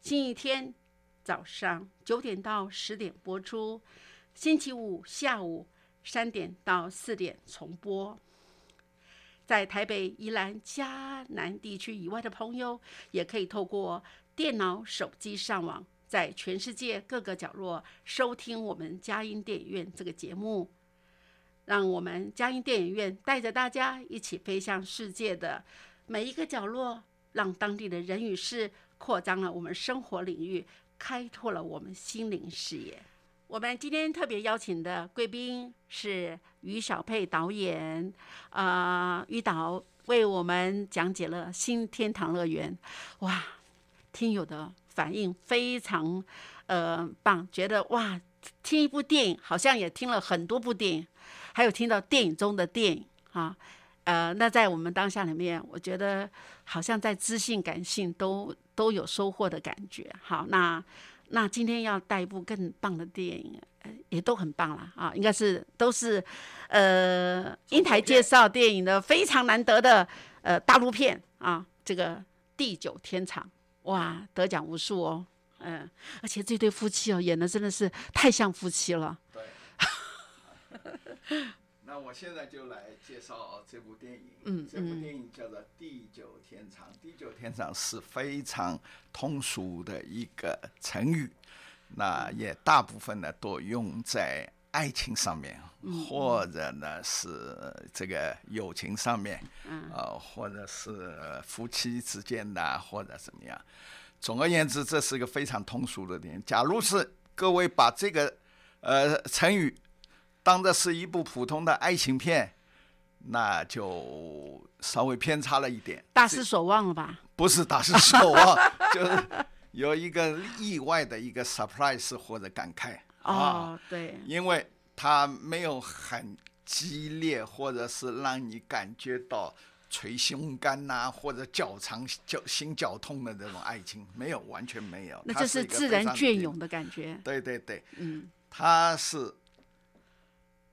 星期天早上九点到十点播出，星期五下午三点到四点重播。在台北、宜兰、迦南地区以外的朋友，也可以透过电脑、手机上网，在全世界各个角落收听我们佳音电影院这个节目。让我们佳音电影院带着大家一起飞向世界的每一个角落，让当地的人与事扩张了我们生活领域，开拓了我们心灵视野。我们今天特别邀请的贵宾是于小佩导演，啊、于导为我们讲解了《新天堂乐园》，哇，听友的反应非常呃棒，觉得哇，听一部电影好像也听了很多部电影。还有听到电影中的电影啊，呃，那在我们当下里面，我觉得好像在知性、感性都都有收获的感觉。好，那那今天要带一部更棒的电影，呃，也都很棒啦啊，应该是都是呃英台介绍电影的非常难得的呃大陆片啊，这个《地久天长》哇，得奖无数哦，嗯、而且这对夫妻哦演的真的是太像夫妻了。对。那我现在就来介绍这部电影。嗯这部电影叫做《地久天长》。地久天长是非常通俗的一个成语，那也大部分呢都用在爱情上面，或者呢是这个友情上面，呃，或者是夫妻之间的，或者怎么样。总而言之，这是一个非常通俗的电影。假如是各位把这个呃成语当的是一部普通的爱情片，那就稍微偏差了一点。大失所望了吧？不是大失所望，就是有一个意外的一个 surprise 或者感慨啊，哦，对，因为它没有很激烈，或者是让你感觉到捶胸肝呐、或者绞肠绞心绞痛的这种爱情，没有，完全没有。那这是自然隽永的感觉。对对对，嗯，它是。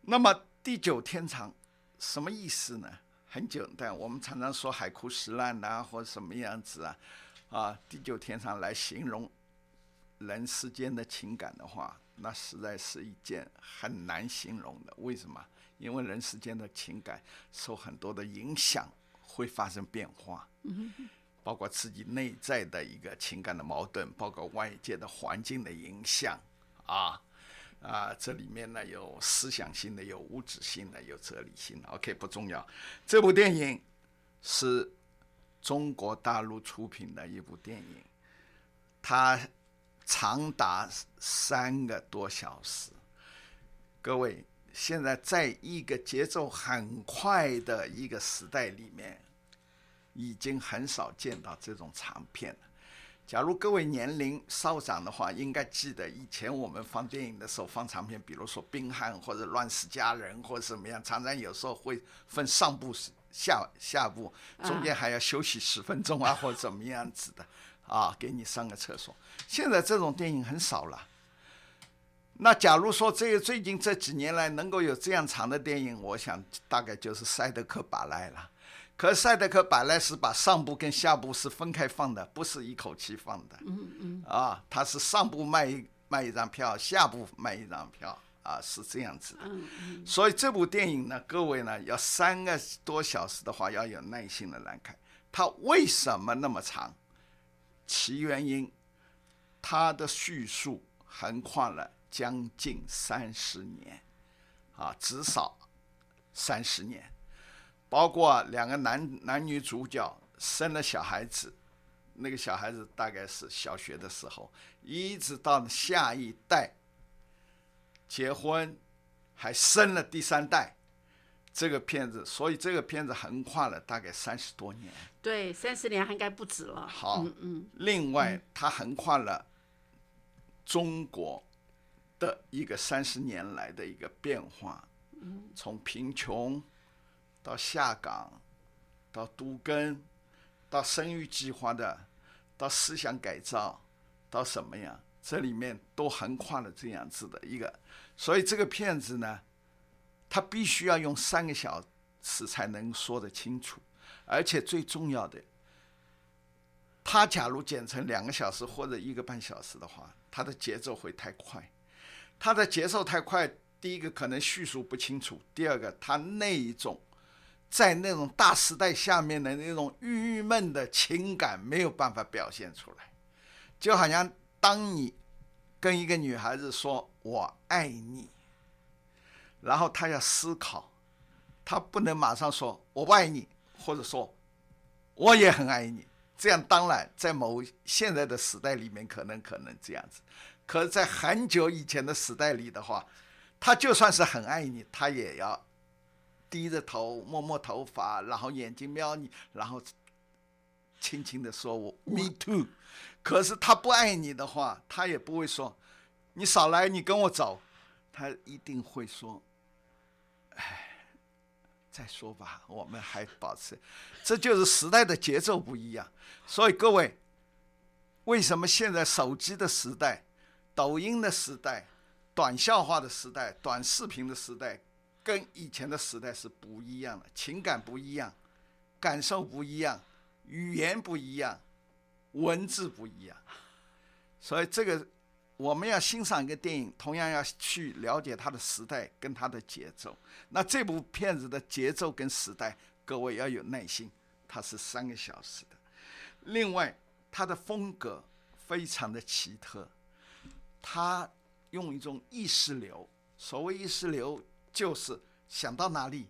那么地久天长什么意思呢？很简单，我们常常说海枯石烂呐、或者什么样子啊，啊，地久天长来形容人世间的情感的话，那实在是一件很难形容的。为什么？因为人世间的情感受很多的影响，会发生变化。包括自己内在的一个情感的矛盾，包括外界的环境的影响啊啊，这里面呢有思想性的，有物质性的，有哲理性的。OK，不重要。这部电影是中国大陆出品的一部电影，它长达三个多小时。各位，现在在一个节奏很快的一个时代里面，已经很少见到这种长片。假如各位年龄稍长的话，应该记得以前我们放电影的时候放长片，比如说《冰汉》或者《乱世佳人》或者怎么样，常常有时候会分上部、下下部，中间还要休息十分钟啊，或者怎么样子的啊，给你上个厕所。现在这种电影很少了。那假如说这最近这几年来能够有这样长的电影，我想大概就是塞德克·巴莱了。可是塞德克·巴莱是把上部跟下部是分开放的，不是一口气放的。嗯嗯。啊，他是上部卖一卖一张票，下部卖一张票，啊，是这样子的。嗯嗯。所以这部电影呢，各位呢要三个多小时的话，要有耐心的来看。它为什么那么长？其原因，它的叙述横跨了。将近三十年，啊，至少三十年，包括两个男男女主角生了小孩子，那个小孩子大概是小学的时候，一直到下一代结婚，还生了第三代，这个片子，所以这个片子横跨了大概三十多年。对，三十年应该不止了。好，嗯嗯。另外，它横跨了中国。的一个三十年来的一个变化，从贫穷到下岗，到都根，到生育计划的，到思想改造，到什么呀？这里面都横跨了这样子的一个，所以这个片子呢，它必须要用三个小时才能说得清楚，而且最重要的，它假如剪成两个小时或者一个半小时的话，它的节奏会太快。他的节奏太快，第一个可能叙述不清楚，第二个他那一种在那种大时代下面的那种郁闷的情感没有办法表现出来，就好像当你跟一个女孩子说“我爱你”，然后她要思考，她不能马上说“我不爱你”，或者说“我也很爱你”，这样当然在某现在的时代里面可能可能这样子。可是，在很久以前的时代里的话，他就算是很爱你，他也要低着头摸摸头发，然后眼睛瞄你，然后轻轻的说“我 me too”。可是他不爱你的话，他也不会说“你少来，你跟我走”，他一定会说“哎，再说吧，我们还保持”。这就是时代的节奏不一样。所以各位，为什么现在手机的时代？抖音的时代，短笑话的时代，短视频的时代，跟以前的时代是不一样的，情感不一样，感受不一样，语言不一样，文字不一样。所以这个我们要欣赏一个电影，同样要去了解它的时代跟它的节奏。那这部片子的节奏跟时代，各位要有耐心，它是三个小时的。另外，它的风格非常的奇特。它用一种意识流，所谓意识流，就是想到哪里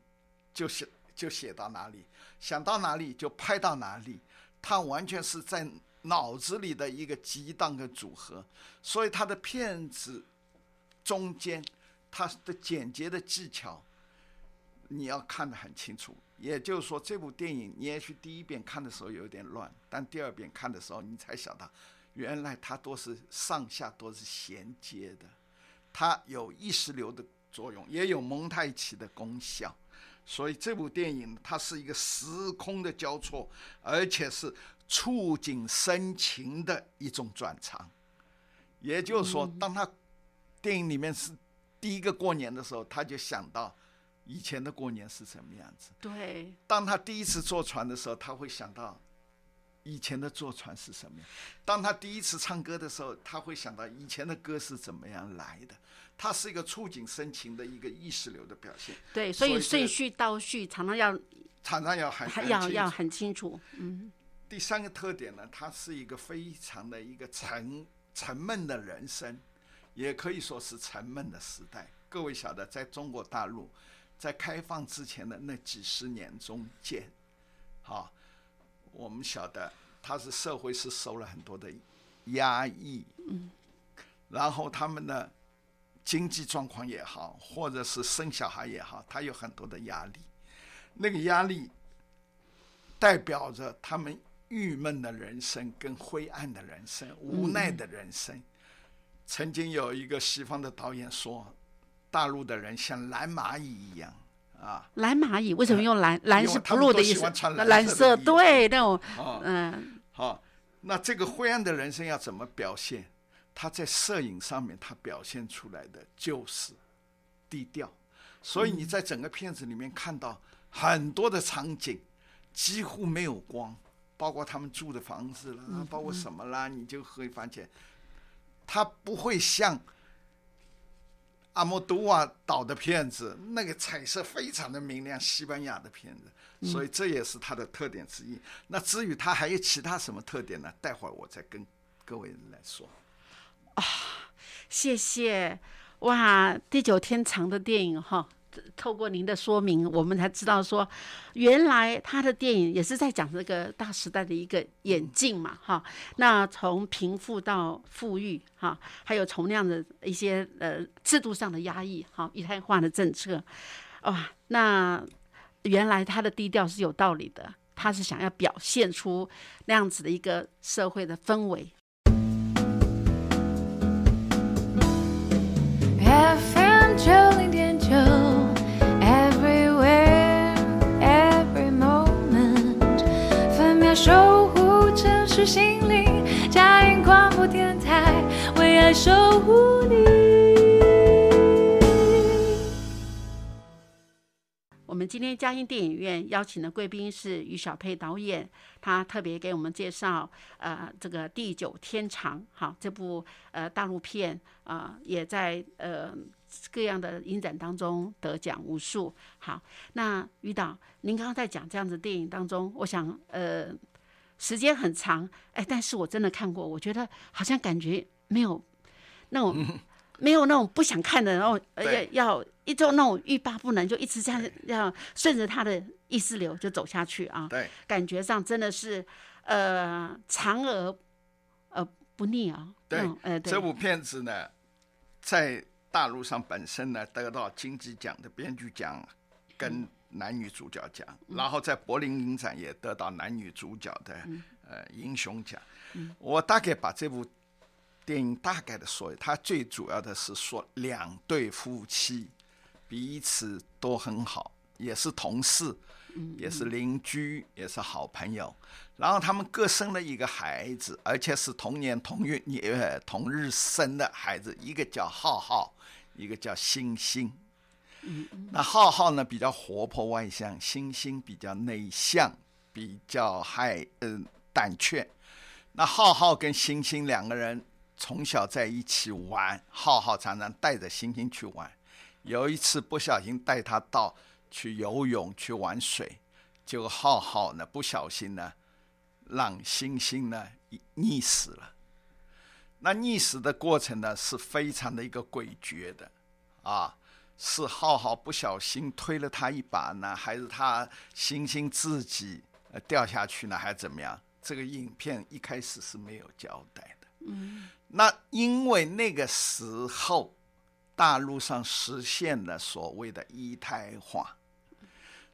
就写就写到哪里，想到哪里就拍到哪里。他完全是在脑子里的一个激荡的组合，所以他的片子中间，他的简洁的技巧，你要看得很清楚。也就是说，这部电影你也许第一遍看的时候有点乱，但第二遍看的时候，你才想到。原来它都是上下都是衔接的，它有意识流的作用，也有蒙太奇的功效，所以这部电影它是一个时空的交错，而且是触景生情的一种转场。也就是说，当他电影里面是第一个过年的时候，他就想到以前的过年是什么样子。对。当他第一次坐船的时候，他会想到。以前的坐船是什么样？当他第一次唱歌的时候，他会想到以前的歌是怎么样来的。它是一个触景生情的一个意识流的表现。对，所以顺序倒序常常要常常要很要要很清楚。嗯。第三个特点呢，它是一个非常的一个沉沉闷的人生，也可以说是沉闷的时代。各位晓得，在中国大陆，在开放之前的那几十年中间，好。我们晓得，他是社会是受了很多的压抑，嗯，然后他们的经济状况也好，或者是生小孩也好，他有很多的压力，那个压力代表着他们郁闷的人生、跟灰暗的人生、无奈的人生。曾经有一个西方的导演说，大陆的人像蓝蚂蚁一样。啊，蓝蚂蚁为什么用蓝？蓝是 blue 的意思，蓝色对那种，嗯。好，那这个灰暗的人生要怎么表现？他在摄影上面他表现出来的就是低调，所以你在整个片子里面看到很多的场景几乎没有光，包括他们住的房子啦，包括什么啦，你就会发现，他不会像阿莫多瓦岛的片子那个彩色非常的明亮，西班牙的片子，所以这也是它的特点之一。那至于它还有其他什么特点呢？待会儿我再跟各位来说。啊谢谢哇！地久天长的电影哈，透过您的说明，我们才知道说，原来他的电影也是在讲这个大时代的一个演进嘛哈。那从贫富到富裕哈，还有从那样的一些呃制度上的压抑哈，一胎化的政策哇，那原来他的低调是有道理的，他是想要表现出那样子的一个社会的氛围。FM 守护城市心灵。佳音广播电台，为爱守护你。我们今天嘉音电影院邀请的贵宾是于小佩导演，他特别给我们介绍呃这个《地久天长》好这部呃大陆片啊、呃也在呃各样的影展当中得奖无数。好，那于导，您刚刚在讲这样子电影当中，我想呃时间很长，哎，但是我真的看过，我觉得好像感觉没有那种。没有那种不想看的，然后要要一种那种欲罢不能，就一直这样要顺着他的意识流就走下去啊。对，感觉上真的是呃长而呃不腻啊。对嗯呃对这部片子呢，在大陆上本身呢得到金鸡奖的编剧奖跟男女主角奖，然后在柏林影展也得到男女主角的呃英雄奖。我大概把这部电影大概的说，它最主要的是说两对夫妻彼此都很好，也是同事，也是邻居，也是好朋友。然后他们各生了一个孩子，而且是同年同月也同日生的孩子，一个叫浩浩，一个叫星星。那浩浩呢比较活泼外向，星星比较内向，比较害嗯、胆怯。那浩浩跟星星两个人从小在一起玩，浩浩常常带着星星去玩。有一次不小心带他到去游泳去玩水，结果浩浩呢不小心呢让星星呢溺死了。那溺死的过程呢是非常的一个诡谲的啊，是浩浩不小心推了他一把呢，还是他星星自己呃掉下去呢，还是怎么样？这个影片一开始是没有交代的。嗯，那因为那个时候大陆上实现了所谓的一胎化，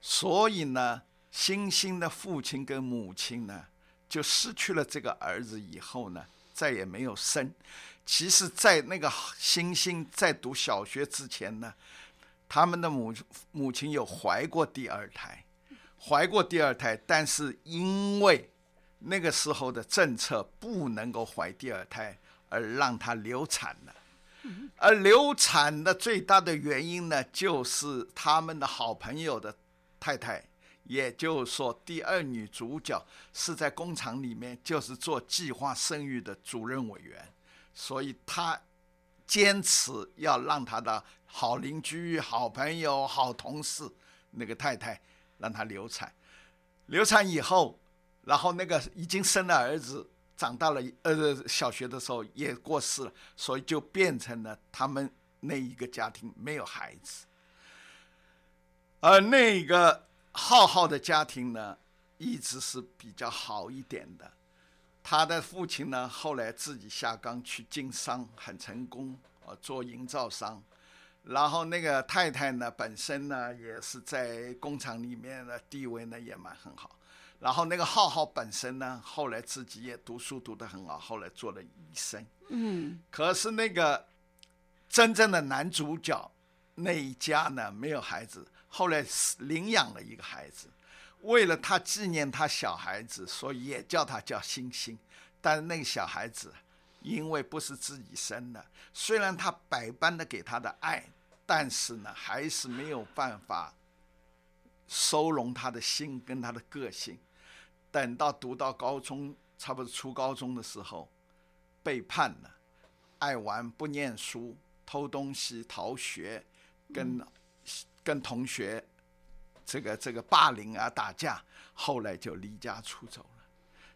所以呢，星星的父亲跟母亲呢，就失去了这个儿子以后呢，再也没有生。其实，在那个星星在读小学之前呢，他们的母母亲有怀过第二胎，怀过第二胎，但是因为那个时候的政策不能够怀第二胎，而让她流产了。而流产的最大的原因呢，就是他们的好朋友的太太，也就是说，第二女主角是在工厂里面就是做计划生育的主任委员，所以她坚持要让她的好邻居、好朋友、好同事那个太太让她流产。流产以后，然后那个已经生了儿子，长大了，呃，小学的时候也过世了，所以就变成了他们那一个家庭没有孩子。而那个浩浩的家庭呢，一直是比较好一点的。他的父亲呢，后来自己下岗去经商，很成功，呃，做营造商。然后那个太太呢，本身呢也是在工厂里面的地位呢也蛮很好。然后那个浩浩本身呢，后来自己也读书读得很好，后来做了医生。嗯可是那个真正的男主角那一家呢，没有孩子，后来是领养了一个孩子，为了他纪念他小孩子，所以也叫他叫星星。但是那个小孩子因为不是自己生的，虽然他百般的给他的爱，但是呢，还是没有办法收容他的心跟他的个性。等到读到高中，差不多初高中的时候，背叛了，爱玩不念书，偷东西逃学，跟、跟同学这个这个霸凌啊打架，后来就离家出走了。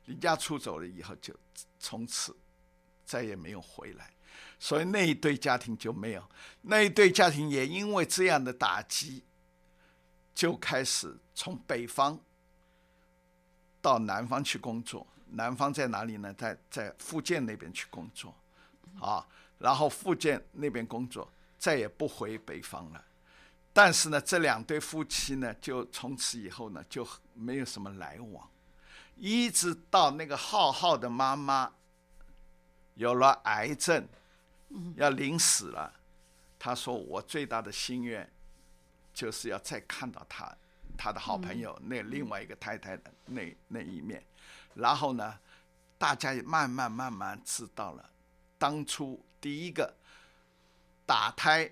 离家出走了以后，就从此再也没有回来，所以那一对家庭就没有，那一对家庭也因为这样的打击，就开始从北方到南方去工作。南方在哪里呢？在在福建那边去工作，啊，然后福建那边工作，再也不回北方了。但是呢，这两对夫妻呢，就从此以后呢，就没有什么来往。一直到那个浩浩的妈妈有了癌症，要临死了，他说：“我最大的心愿就是要再看到他，他的好朋友那另外一个太太的那那一面。”然后呢，大家也慢慢慢慢知道了，当初第一个打胎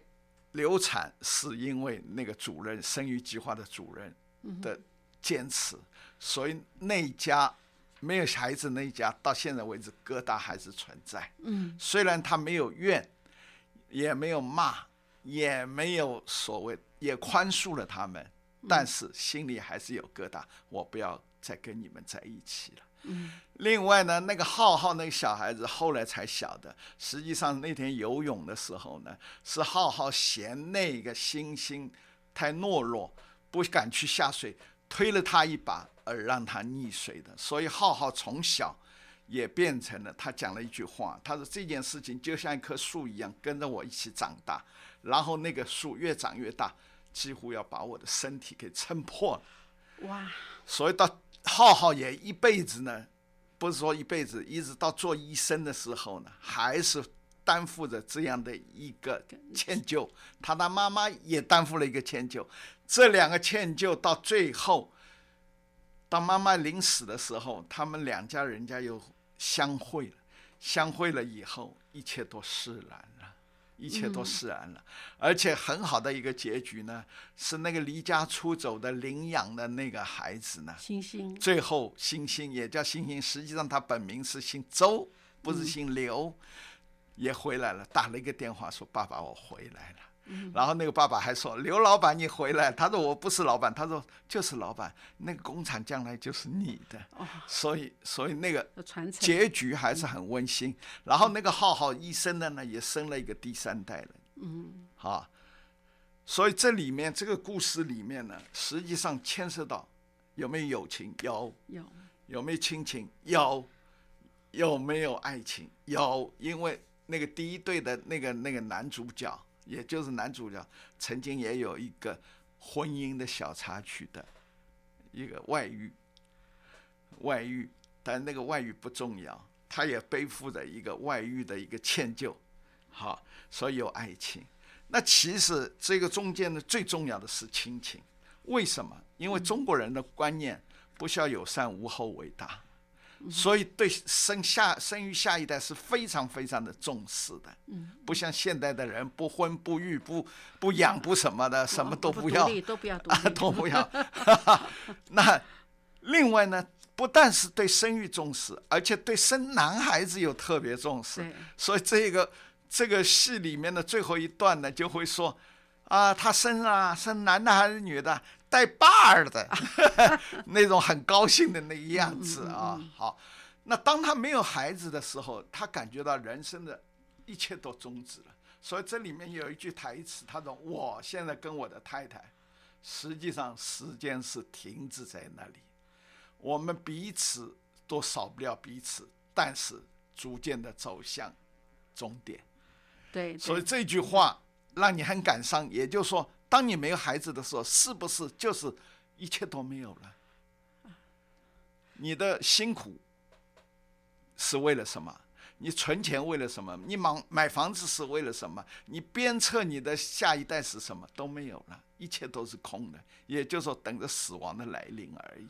流产是因为那个主任生育计划的主任的坚持。所以那一家没有孩子，那一家到现在为止疙瘩还是存在。嗯，虽然他没有怨，也没有骂，也没有所谓，也宽恕了他们，但是心里还是有疙瘩。我不要再跟你们在一起了。嗯，另外呢，那个浩浩那个小孩子后来才晓得，实际上那天游泳的时候呢，是浩浩嫌那个星星太懦弱，不敢去下水，推了他一把。而让他溺水的，所以浩浩从小也变成了。他讲了一句话，他说这件事情就像一棵树一样，跟着我一起长大，然后那个树越长越大，几乎要把我的身体给撑破了。哇！所以到浩浩也一辈子呢，不是说一辈子，一直到做医生的时候呢，还是担负着这样的一个歉疚。他的妈妈也担负了一个歉疚，这两个歉疚到最后。当妈妈临死的时候，他们两家人家又相会了。相会了以后，一切都释然了，一切都释然了。而且很好的一个结局呢，是那个离家出走的领养的那个孩子呢，星星，最后星星也叫星星，实际上他本名是姓周，不是姓刘，也回来了，打了一个电话说：“爸爸，我回来了。”然后那个爸爸还说：“刘老板，你回来。”他说：“我不是老板。”他说：“就是老板，那个工厂将来就是你的。”所以，所以那个结局还是很温馨。然后那个浩浩一生的呢，也生了一个第三代人。嗯，好，所以这里面这个故事里面呢，实际上牵涉到有没有友情？有。有。有没有亲情？有。有没有爱情？有。因为那个第一对的那个那个男主角。也就是男主角曾经也有一个婚姻的小插曲的一个外遇，外遇，但那个外遇不重要，他也背负着一个外遇的一个歉疚，好，所以有爱情。那其实这个中间的最重要的是亲情，为什么？因为中国人的观念不孝有三，无后为大。所以，对生下生育下一代是非常非常的重视的，嗯不像现代的人不婚不育不不养不什么的，什么都不要，都不要，都不要。那另外呢，不但是对生育重视，而且对生男孩子又特别重视。所以这个这个戏里面的最后一段呢，就会说啊，他生啊，生男的还是女的？带把儿的 那种很高兴的那个样子啊，好，那当他没有孩子的时候，他感觉到人生的一切都终止了。所以这里面有一句台词，他说：“我现在跟我的太太，实际上时间是停滞在那里，我们彼此都少不了彼此，但是逐渐的走向终点。”对，所以这句话让你很感伤，也就是说。当你没有孩子的时候，是不是就是一切都没有了？你的辛苦是为了什么？你存钱为了什么？你买买房子是为了什么？你鞭策你的下一代是什么？都没有了，一切都是空的。也就是说，等着死亡的来临而已。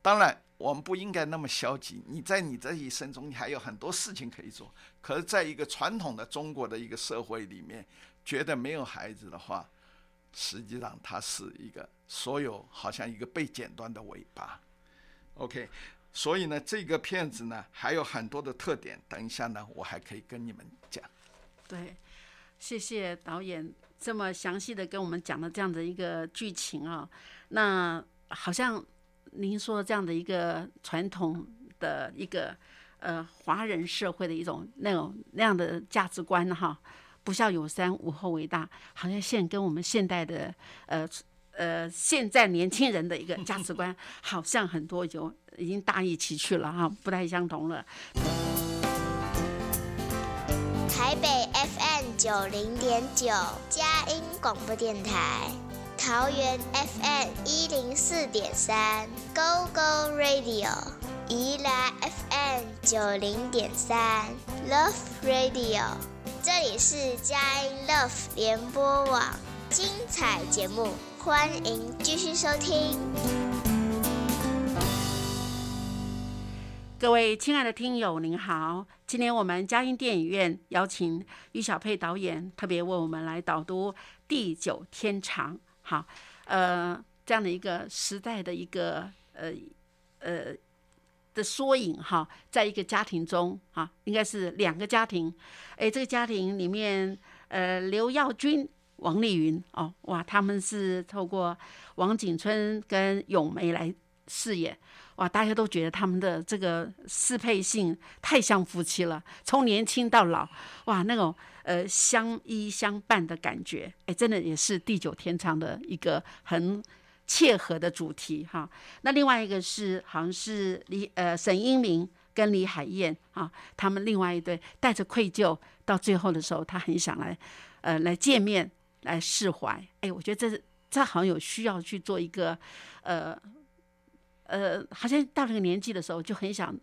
当然，我们不应该那么消极。你在你这一生中，你还有很多事情可以做。可是，在一个传统的中国的一个社会里面，觉得没有孩子的话，实际上它是一个所有好像一个被剪断的尾巴。OK，所以呢，这个片子呢还有很多的特点，等一下呢，我还可以跟你们讲。对，谢谢导演这么详细的跟我们讲的这样的一个剧情啊。那好像您说这样的一个传统的一个呃华人社会的一种那种那样的价值观哈，不孝有三，无后为大，好像现跟我们现代的呃呃现在年轻人的一个价值观，好像很多有已经大一起去了哈，不太相同了。台北 FM 九零点九，佳音广播电台；桃园 FM 一零四点三，Go Go Radio；宜兰 FM 九零点三，Love Radio。这里是佳音 Love 联播网，精彩节目，欢迎继续收听。各位亲爱的听友，您好！今天我们嘉音电影院邀请于小佩导演特别为我们来导读《地久天长》。好，呃，这样的一个时代的一个呃呃的缩影哈，在一个家庭中啊，应该是两个家庭。哎，这个家庭里面，呃，刘耀军、王丽云哦，哇，他们是透过王景春跟咏梅来饰演。哇，大家都觉得他们的这个适配性太像夫妻了，从年轻到老，哇，那种呃相依相伴的感觉，哎，真的也是地久天长的一个很切合的主题哈。那另外一个是好像是李呃沈英明跟李海燕啊，他们另外一对带着愧疚，到最后的时候，他很想来呃来见面来释怀。哎，我觉得这这好像有需要去做一个呃。呃，好像到了个年纪的时候，就很想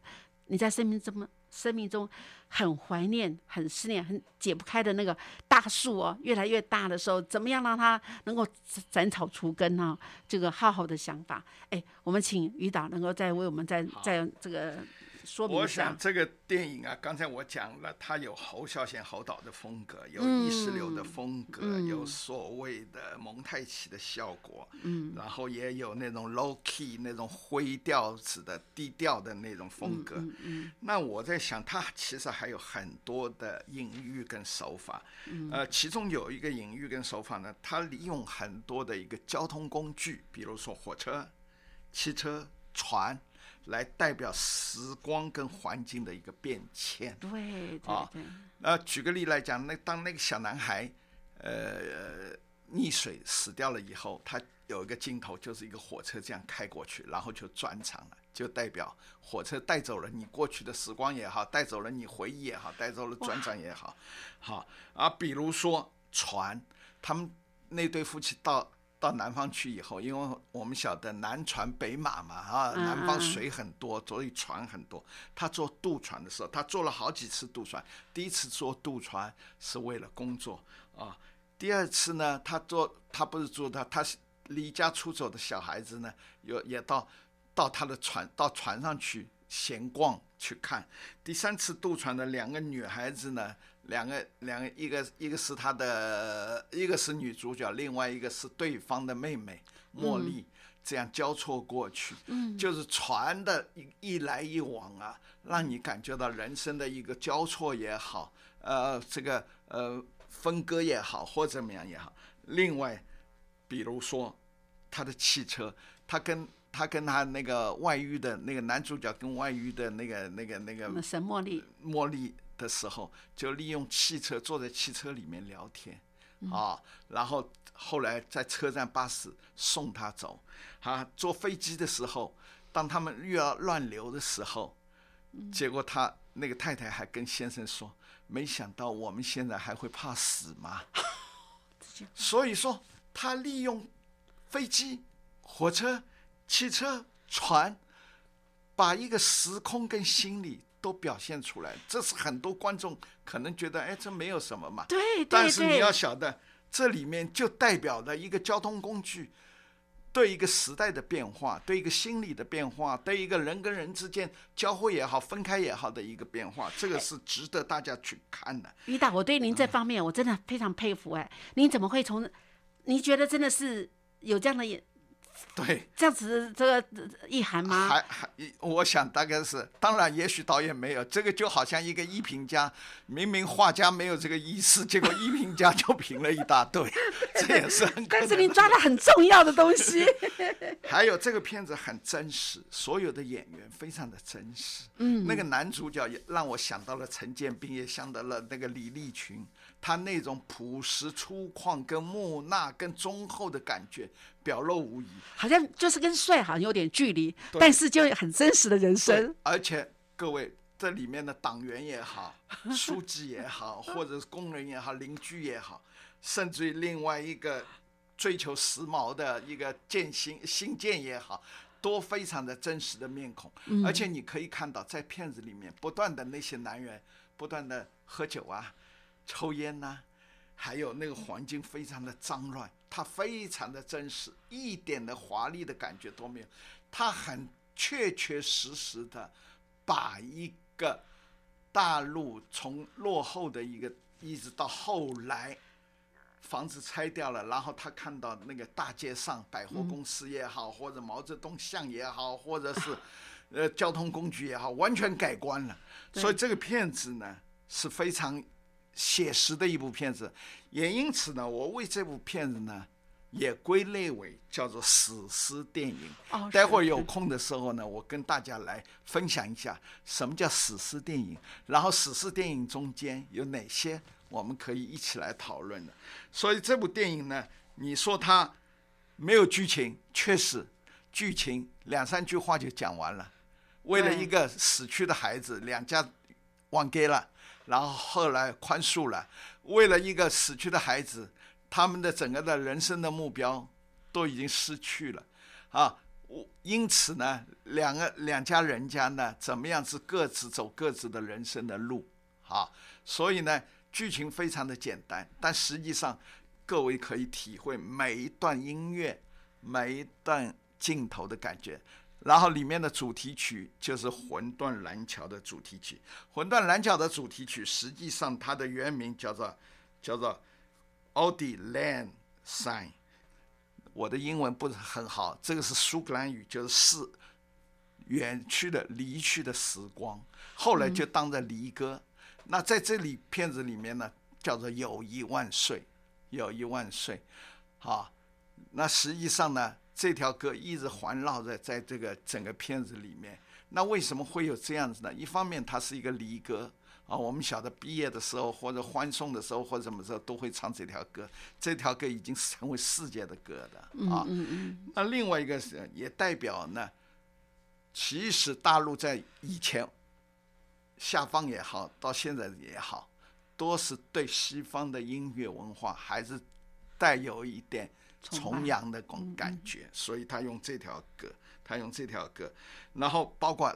你在生命中生命中很怀念、很思念、很解不开的那个大树哦，越来越大的时候，怎么样让它能够斩草除根呢？这个浩浩的想法，哎，我们请于导能够再为我们再再这个。我想这个电影啊，刚才我讲了，它有侯孝贤侯导的风格，有意识流的风格，有所谓的蒙太奇的效果，嗯，然后也有那种 low key 那种灰调子的低调的那种风格。嗯，那我在想，它其实还有很多的隐喻跟手法。嗯，呃，其中有一个隐喻跟手法呢，它利用很多的一个交通工具，比如说火车、汽车、船。来代表时光跟环境的一个变迁。对，啊，那举个例来讲，那当那个小男孩，呃，溺水死掉了以后，他有一个镜头，就是一个火车这样开过去，然后就转场了，就代表火车带走了你过去的时光也好，带走了你回忆也好，带走了转场也好，好啊，比如说船，他们那对夫妻到。到南方去以后，因为我们晓得南船北马嘛，啊，南方水很多，所以船很多。他坐渡船的时候，他坐了好几次渡船。第一次坐渡船是为了工作啊，第二次呢，他坐他不是坐他，他是离家出走的小孩子呢，有也到到他的船到船上去闲逛去看。第三次渡船的两个女孩子呢。两个两个，一个一个是他的，一个是女主角，另外一个是对方的妹妹茉莉，这样交错过去，就是船的一一来一往啊，让你感觉到人生的一个交错也好，呃，这个呃分割也好，或怎么样也好。另外，比如说他的汽车，他跟他跟他那个外遇的那个男主角跟外遇的那个那个那个神茉莉，茉莉。的时候，就利用汽车坐在汽车里面聊天，啊，然后后来在车站巴士送他走，啊，坐飞机的时候，当他们又要乱流的时候，结果他那个太太还跟先生说：“没想到我们现在还会怕死吗？”所以说，他利用飞机、火车、汽车、船，把一个时空跟心理。都表现出来，这是很多观众可能觉得，哎，这没有什么嘛。对对对。但是你要晓得，这里面就代表了一个交通工具，对一个时代的变化，对一个心理的变化，对一个人跟人之间交汇也好、分开也好的一个变化，这个是值得大家去看的。于导，我对您这方面我真的非常佩服哎，您怎么会从？您觉得真的是有这样的眼？对，这样子这个意涵吗？还还，我想大概是，当然，也许导演没有这个，就好像一个艺评家，明明画家没有这个意思，结果艺评家就评了一大堆，这也是很。但是你抓了很重要的东西。还有这个片子很真实，所有的演员非常的真实。嗯，那个男主角也让我想到了陈建斌，也想到了那个李立群。他那种朴实粗犷、跟木讷、跟忠厚的感觉表露无遗，好像就是跟帅好像有点距离，但是就很真实的人生。而且各位这里面的党员也好，书记也好，或者是工人也好，邻居也好，甚至于另外一个追求时髦的一个建新新建也好，都非常的真实的面孔。而且你可以看到，在片子里面不断的那些男人不断的喝酒啊。抽烟呐，还有那个环境非常的脏乱，它非常的真实，一点的华丽的感觉都没有，它很确确实实的把一个大陆从落后的一个一直到后来房子拆掉了，然后他看到那个大街上百货公司也好，或者毛泽东像也好，或者是 呃交通工具也好，完全改观了。所以这个片子呢是非常。写实的一部片子，也因此呢，我为这部片子呢，也归类为叫做史诗电影。哦，待会儿有空的时候呢，我跟大家来分享一下什么叫史诗电影，然后史诗电影中间有哪些我们可以一起来讨论的。所以这部电影呢，你说它没有剧情，确实剧情两三句话就讲完了。为了一个死去的孩子，两家忘给了。然后后来宽恕了，为了一个死去的孩子，他们的整个的人生的目标都已经失去了，啊，我因此呢，两个两家人家呢，怎么样子各自走各自的人生的路，啊，所以呢，剧情非常的简单，但实际上各位可以体会每一段音乐、每一段镜头的感觉。然后里面的主题曲就是《魂断蓝桥》的主题曲，《魂断蓝桥》的主题曲实际上它的原名叫做叫做《Auld Land Sign》，我的英文不是很好，这个是苏格兰语，就是是远去的、离去的时光，后来就当着离歌。那在这里片子里面呢，叫做“友谊万岁”，友谊万岁，好，那实际上呢？这条歌一直环绕在在这个整个片子里面，那为什么会有这样子呢？一方面它是一个离歌啊，我们晓得毕业的时候或者欢送的时候或者什么时候都会唱这条歌，这条歌已经成为世界的歌的啊。那另外一个是也代表呢，其实大陆在以前下放也好，到现在也好，都是对西方的音乐文化还是带有一点。崇洋的种感觉，所以他用这条歌，他用这条歌，然后包括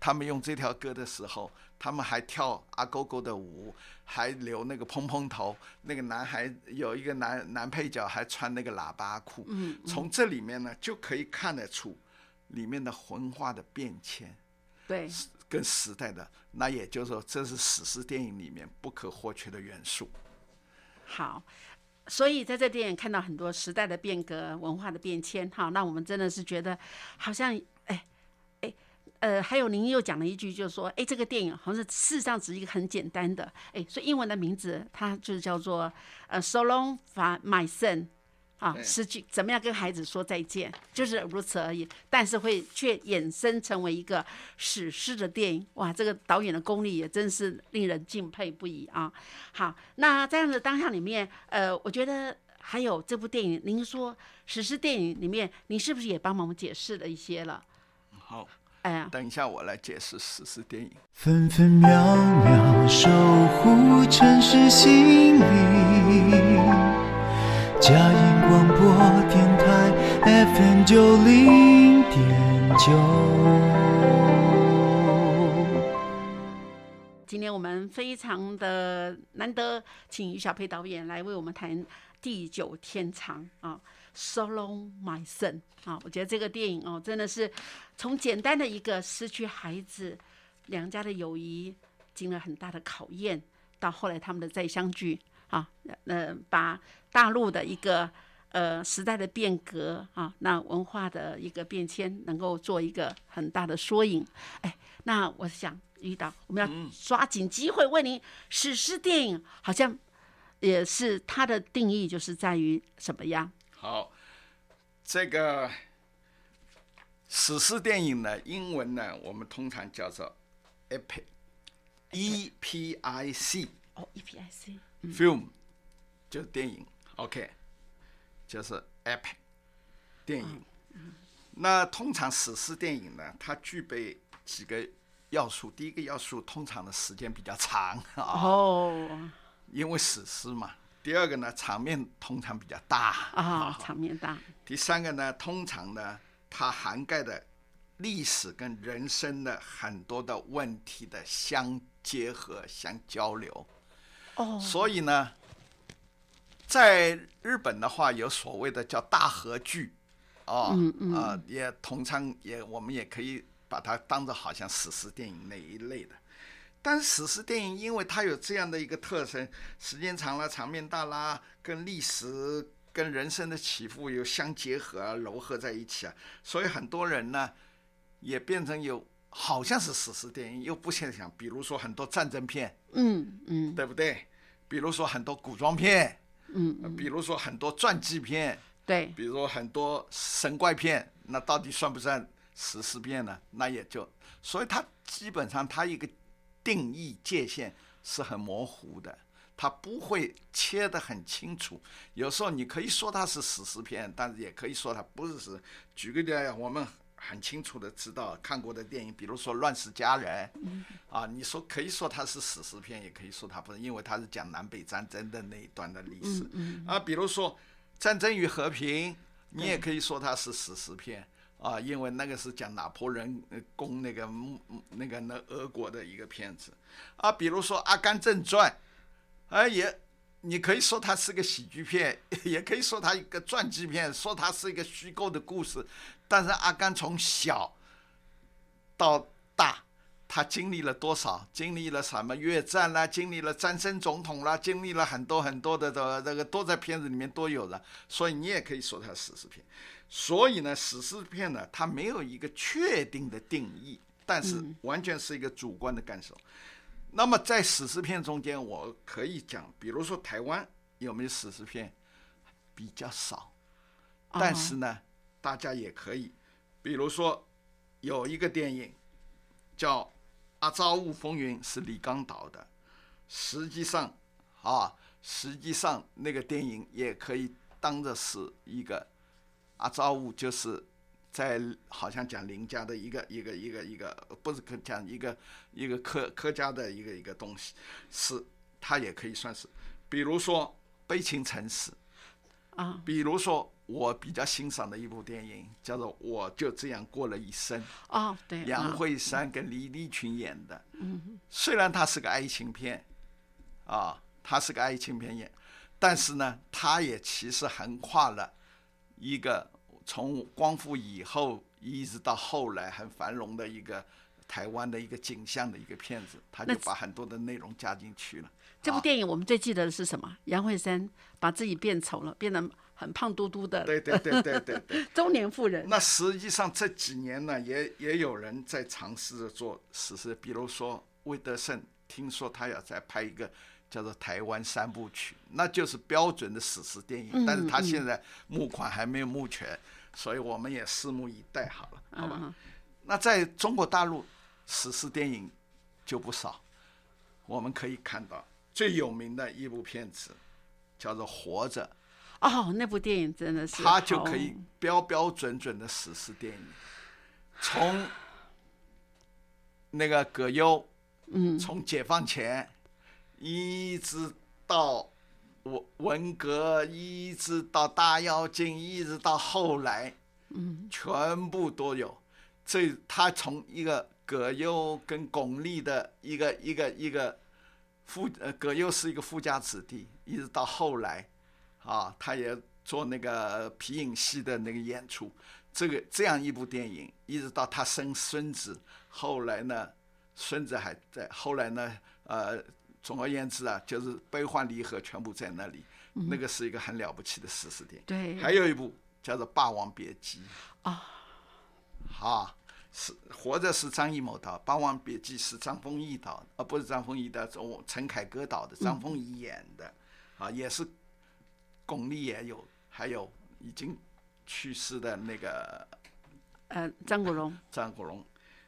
他们用这条歌的时候，他们还跳阿勾勾的舞，还留那个蓬蓬头，那个男孩有一个男男配角还穿那个喇叭裤，从这里面呢就可以看得出里面的文化的变迁，对，跟时代的，那也就是说这是史诗电影里面不可或缺的元素。好。所以在这电影看到很多时代的变革、文化的变迁，哈，那我们真的是觉得好像，哎，哎，呃，还有您又讲了一句，就是说，哎，这个电影好像是事实上只是一个很简单的，哎，所以英文的名字它就是叫做呃，So long for my son。啊，失去怎么样跟孩子说再见，就是如此而已。但是会却衍生成为一个史诗的电影，哇，这个导演的功力也真是令人敬佩不已啊！好，那这样的当下里面，呃，我觉得还有这部电影，您说史诗电影里面，您是不是也帮忙解释了一些了？好，哎呀，等一下我来解释史诗电影。分分秒秒守护城市心灵。嘉音广播电台 FM 九零点九。今天我们非常的难得，请于小培导演来为我们谈《地久天长》啊。So Long My Son》啊，我觉得这个电影哦，真的是从简单的一个失去孩子，两家的友谊经了很大的考验，到后来他们的再相聚啊，呃，把大陆的一个呃时代的变革啊，那文化的一个变迁，能够做一个很大的缩影。哎，那我想遇到我们要抓紧机会问您，史诗电影好像也是它的定义，就是在于什么样？好，这个史诗电影呢，英文呢，我们通常叫做 epic，e p i c 哦，E P I C，film，就是电影，OK，就是 epic 电影。那通常史诗电影呢，它具备几个要素。第一个要素，通常的时间比较长 啊，哦因为史诗嘛。第二个呢，场面通常比较大啊，场面大，第三个呢，通常呢，它涵盖的历史跟人生的很多的问题的相结合、相交流。哦，所以呢，在日本的话，有所谓的叫大和剧，哦，嗯嗯啊、也通常也我们也可以把它当做好像史诗电影那一类的。但是史诗电影因为它有这样的一个特征，时间长了，场面大啦，跟历史跟人生的起伏有相结合啊，糅合在一起啊，所以很多人呢也变成有好像是史诗电影，又不想想，比如说很多战争片，嗯嗯对不对？比如说很多古装片，嗯，呃比如说很多传记片，对，比如说很多神怪片，那到底算不算史诗片呢？那也就，所以它基本上它一个定义界限是很模糊的，它不会切得很清楚。有时候你可以说它是史诗片，但是也可以说它不是史。举个例我们很清楚的知道看过的电影，比如说《乱世佳人》，啊，你说可以说它是史诗片，也可以说它不是，因为它是讲南北战争的那一段的历史。啊，比如说《战争与和平》，你也可以说它是史诗片。啊，因为那个是讲拿破仑呃攻那个木那个那俄国的一个片子，啊，比如说《阿甘正传》，啊也，你可以说它是个喜剧片，也可以说它一个传记片，说它是一个虚构的故事，但是阿甘从小到大，他经历了多少？经历了什么越战啦，经历了战争总统啦，经历了很多很多的的这个都在片子里面都有的，所以你也可以说它是史诗片。所以呢，史诗片呢，它没有一个确定的定义，但是完全是一个主观的感受。那么在史诗片中间，我可以讲，比如说台湾有没有史诗片？比较少，但是呢，大家也可以，比如说有一个电影叫《阿昭雾风云》，是李刚导的。实际上啊，实际上那个电影也可以当着是一个阿昭雾，就是在好像讲林家的一个一个一个一个，不是讲一个一个客客家的一个一个东西，是它也可以算是，比如说《悲情城市》。啊，比如说，我比较欣赏的一部电影叫做《我就这样过了一生》，哦，对，啊杨慧珊跟李立群演的。嗯，虽然它是个爱情片，啊，它是个爱情片演，但是呢，它也其实横跨了一个从光复以后一直到后来很繁荣的一个台湾的一个景象的一个片子，他就把很多的内容加进去了。这部啊电影我们最记得的是什么？杨慧珊把自己变丑了，变得很胖嘟嘟的对对对对对对。中年妇人。那实际上这几年呢，也也有人在尝试着做实事，比如说魏德胜，听说他要再拍一个叫做《台湾三部曲》，那就是标准的史诗电影，但是他现在募款还没有募全，所以我们也拭目以待好了，好吧？那在中国大陆，史诗电影就不少，我们可以看到最有名的一部片子叫做《活着》。哦，那部电影真的是它就可以标标准准的史诗电影，从那个葛优，嗯，从解放前一直到文文革，一直到大跃进，一直到后来，嗯，全部都有。这他从一个葛优跟巩俐的一个一个一个富呃葛优是一个富家子弟，一直到后来。啊，他也做那个皮影戏的那个演出。这个这样一部电影，一直到他生孙子，后来呢，孙子还在，后来呢，呃，总而言之啊，就是悲欢离合全部在那里，那个是一个很了不起的史诗电影。对，还有一部叫做《霸王别姬》啊，好，是活着是张艺谋导，《霸王别姬》是张丰毅导的，呃，不是张丰毅的，我陈凯歌导的，张丰毅演的，啊，也是巩俐也有，还有已经去世的那个呃，张国荣，张国荣，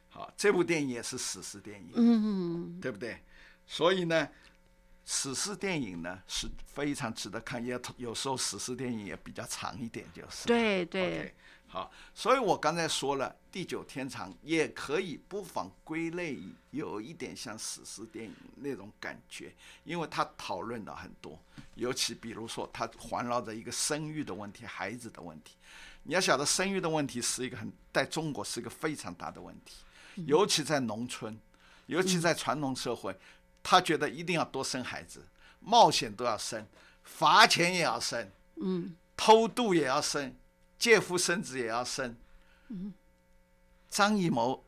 好，这部电影也是史诗电影，嗯，对不对？所以呢，史诗电影呢是非常值得看，也有时候史诗电影也比较长一点，就是对对好，所以我刚才说了，《地久天长》也可以不妨归类有一点像史诗电影那种感觉，因为它讨论了很多，尤其比如说它环绕着一个生育的问题、孩子的问题。你要晓得，生育的问题是一个很在中国是一个非常大的问题，尤其在农村，尤其在传统社会，他觉得一定要多生孩子，冒险都要生，罚钱也要生，嗯，偷渡也要生，借夫生子也要生。张艺谋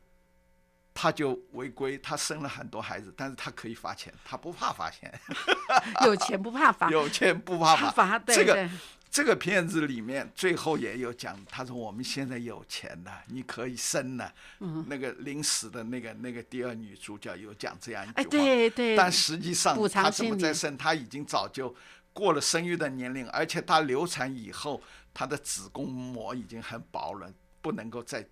他就违规，他生了很多孩子，但是他可以罚钱，他不怕罚钱，有钱不怕罚，有钱不怕罚。罚对这个对，这个片子里面最后也有讲，他说我们现在有钱了，你可以生了。嗯那个临死的那个那个第二女主角有讲这样一句话。哎，对对，但实际上她怎么再生，她已经早就过了生育的年龄，而且她流产以后，她的子宫膜已经很薄了，不能够再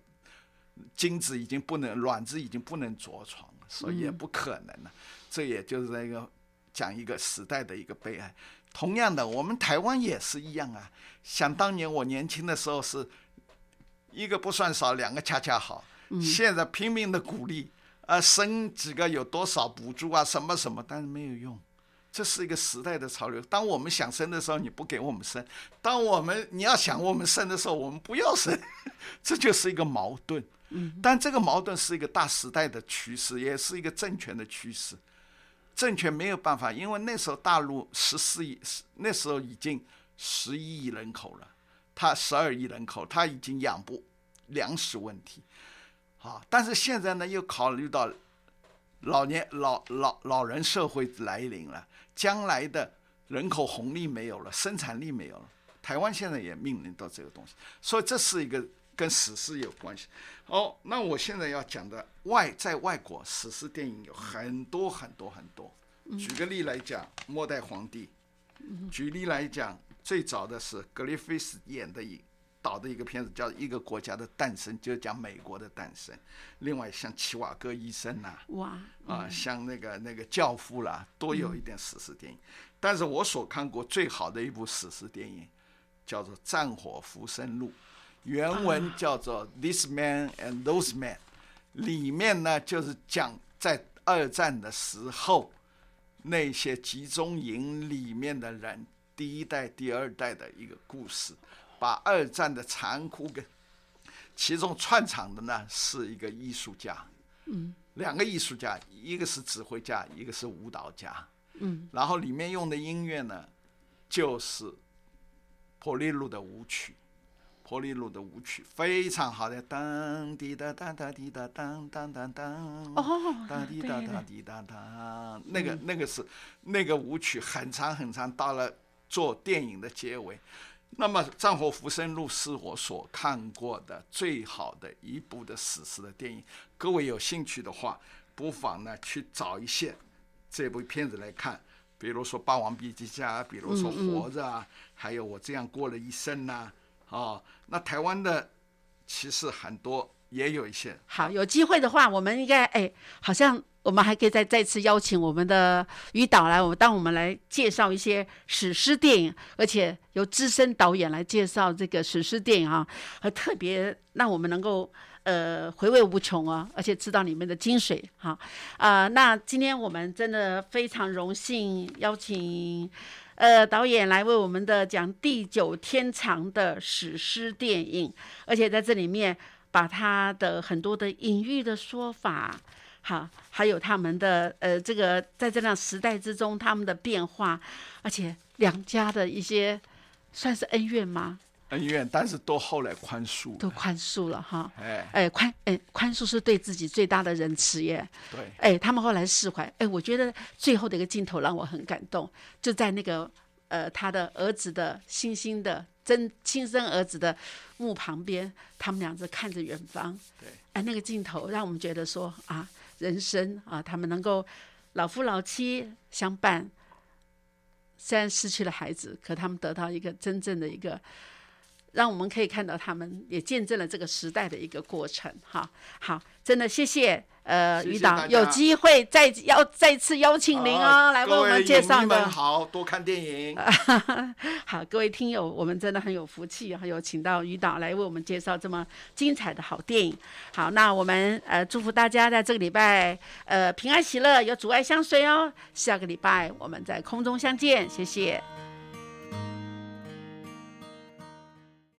精子已经不能，卵子已经不能着床了，所以也不可能了。这也就是那个讲一个时代的一个悲哀。同样的，我们台湾也是一样啊。想当年我年轻的时候是一个不算少，两个恰恰好。现在拼命的鼓励，啊，生几个有多少补助啊，什么什么，但是没有用。这是一个时代的潮流。当我们想生的时候，你不给我们生；当我们你要想我们生的时候，我们不要生，这就是一个矛盾。但这个矛盾是一个大时代的趋势，也是一个政权的趋势。政权没有办法，因为那时候大陆十四亿，那时候已经十一亿人口了，他十二亿人口，他已经养不粮食问题，啊，但是现在呢又考虑到老年老老老人社会来临了，将来的人口红利没有了，生产力没有了，台湾现在也面临到这个东西，所以这是一个跟史诗有关系。哦，那我现在要讲的外在外国史诗电影有很多很多很多。举个例来讲，《末代皇帝》；举例来讲，最早的是格里菲斯演的一导的一个片子，叫《一个国家的诞生》，就是讲美国的诞生。另外，像齐瓦戈医生呐、哇，啊，像那个那个教父啦，都有一点史诗电影。但是我所看过最好的一部史诗电影，叫做《战火浮生录》，原文叫做《This Man and Those Men》，里面呢就是讲在二战的时候，那些集中营里面的人，第一代、第二代的一个故事，把二战的残酷跟其中串场的呢是一个艺术家，嗯。两个艺术家，一个是指挥家，一个是舞蹈家。嗯，然后里面用的音乐呢，就是普利路的舞曲，波利路的舞曲非常好的，当滴答当当滴答当当当当，哦当滴答对当滴答当，那个那个是那个舞曲很长很长，到了做电影的结尾。那么《战火浮生录》是我所看过的最好的一部的史诗的电影。各位有兴趣的话，不妨呢去找一些这部片子来看，比如说《霸王别姬》啊，比如说《活着》啊，还有《我这样过了一生》呐，哦，那台湾的其实很多也有一些，好，有机会的话，我们应该哎，好像我们还可以再再次邀请我们的于导来，我们当我们来介绍一些史诗电影，而且由资深导演来介绍这个史诗电影啊，和特别让我们能够呃回味无穷啊，而且知道里面的精髓哈啊、那今天我们真的非常荣幸邀请。呃，导演来为我们的讲地久天长的史诗电影，而且在这里面把他的很多的隐喻的说法，好，还有他们的呃这个在这样时代之中他们的变化，而且两家的一些算是恩怨吗？恩怨，但是都后来宽恕。都宽恕了哈。哎，哎，宽哎，宽恕是对自己最大的仁慈耶。对，哎，他们后来释怀。哎，我觉得最后的一个镜头让我很感动，就在那个呃他的儿子的星星的真亲生儿子的墓旁边，他们两个看着远方。对，哎，那个镜头让我们觉得说啊，人生啊，他们能够老夫老妻相伴，虽然失去了孩子，可他们得到一个真正的一个。让我们可以看到，他们也见证了这个时代的一个过程，哈。好，真的谢谢，呃，于导有机会再邀再次邀请您哦，来为我们介绍的们好，多看电影。好，各位听友，我们真的很有福气，还有请到于导来为我们介绍这么精彩的好电影。好，那我们呃祝福大家在这个礼拜呃平安喜乐，有阻碍相随哦。下个礼拜我们在空中相见，谢谢。